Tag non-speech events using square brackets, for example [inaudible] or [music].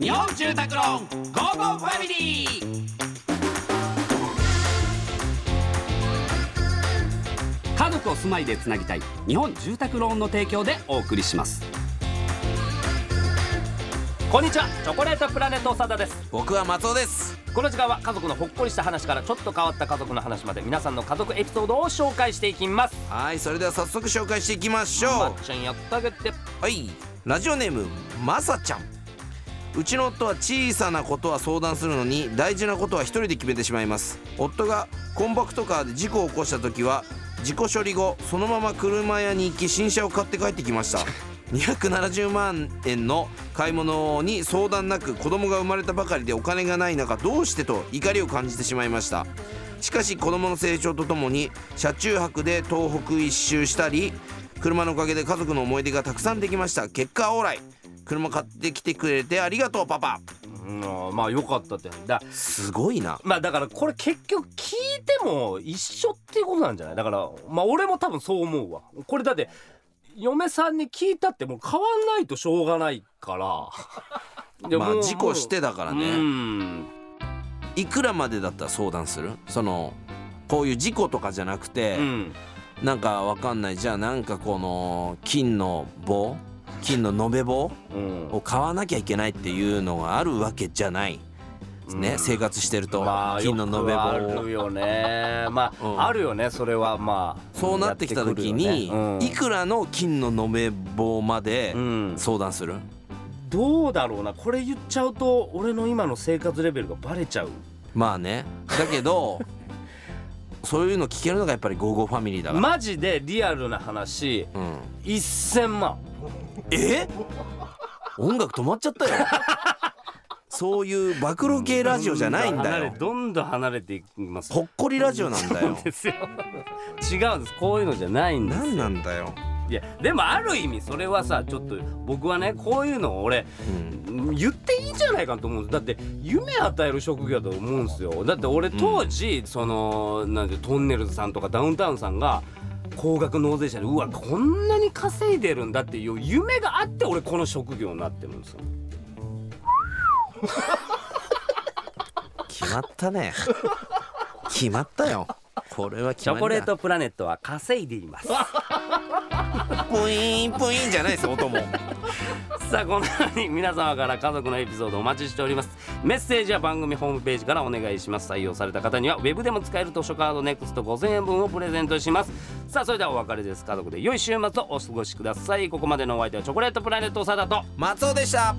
日本住宅ローンゴーゴーファミリー。家族を住まいでつなぎたい日本住宅ローンの提供でお送りします。こんにちはチョコレートプラネット長田です。僕は松尾です。この時間は家族のほっこりした話からちょっと変わった家族の話まで皆さんの家族エピソードを紹介していきます。はいそれでは早速紹介していきましょう。まっちゃんやってあげて。はいラジオネームまさちゃん。うちの夫は小さなことは相談するのに大事なことは一人で決めてしまいます。夫がコンパクトカーで事故を起こした時は事故処理後そのまま車屋に行き新車を買って帰ってきました。[laughs] 270万円の買い物に相談なく子供が生まれたばかりでお金がない中どうしてと怒りを感じてしまいました。しかし子供の成長とともに車中泊で東北一周したり車のおかげで家族の思い出がたくさんできました。結果オーライ。車買ってきてくれてありがとうパパ。うんまあよかったって。だすごいな。まあだからこれ結局聞いても一緒っていうことなんじゃない？だからまあ俺も多分そう思うわ。これだって嫁さんに聞いたってもう変わんないとしょうがないから。で [laughs] まあ事故してだからうねん。いくらまでだったら相談する？そのこういう事故とかじゃなくて、うんなんかわかんない。じゃあなんかこの金の棒金の延べ棒うん。を買わなきゃいけないっていうのがあるわけじゃないね、うん。生活してると、まあ金の延べ棒。をるよね。まあ、うん。あるよね。それはまあそうなってきた時に、やってくるよね。いくらの金の延べ棒までうんうん。相談する、どうだろうな。これ言っちゃうと俺の今の生活レベルがバレちゃう。まあね。だけど [laughs] そういうの聞けるのがやっぱりゴーゴーファミリーだから、マジでリアルな話。うん、1000万。え？音楽止まっちゃったよ。そういう暴露系ラジオじゃないんだよ。どんどん離れていきます。ほっこりラジオなんだよ。違うんです。こういうのじゃないんです何なんだよ、いやでもある意味それはさちょっと僕はねこういうのを俺うん、言っていいんじゃないかと思うんです。だって夢与える職業だと思うんですよ。だって俺当時、そのなんてトンネルズさんとかダウンタウンさんが高額納税者でうわこんなに稼いでるんだっていう夢があって俺この職業になってるんですよ。決まったね。決まったよこれは決チョコレートプラネットは稼いでいます。[laughs] プイーンプイーンじゃないです音も。[laughs] さあこのように皆様から家族のエピソードお待ちしております。メッセージは番組ホームページからお願いします。採用された方にはウェブでも使える図書カードネクスト5000円分をプレゼントします。さあそれではお別れです。家族で良い週末をお過ごしください。ここまでのお相手はチョコレートプラネット長田と松尾でした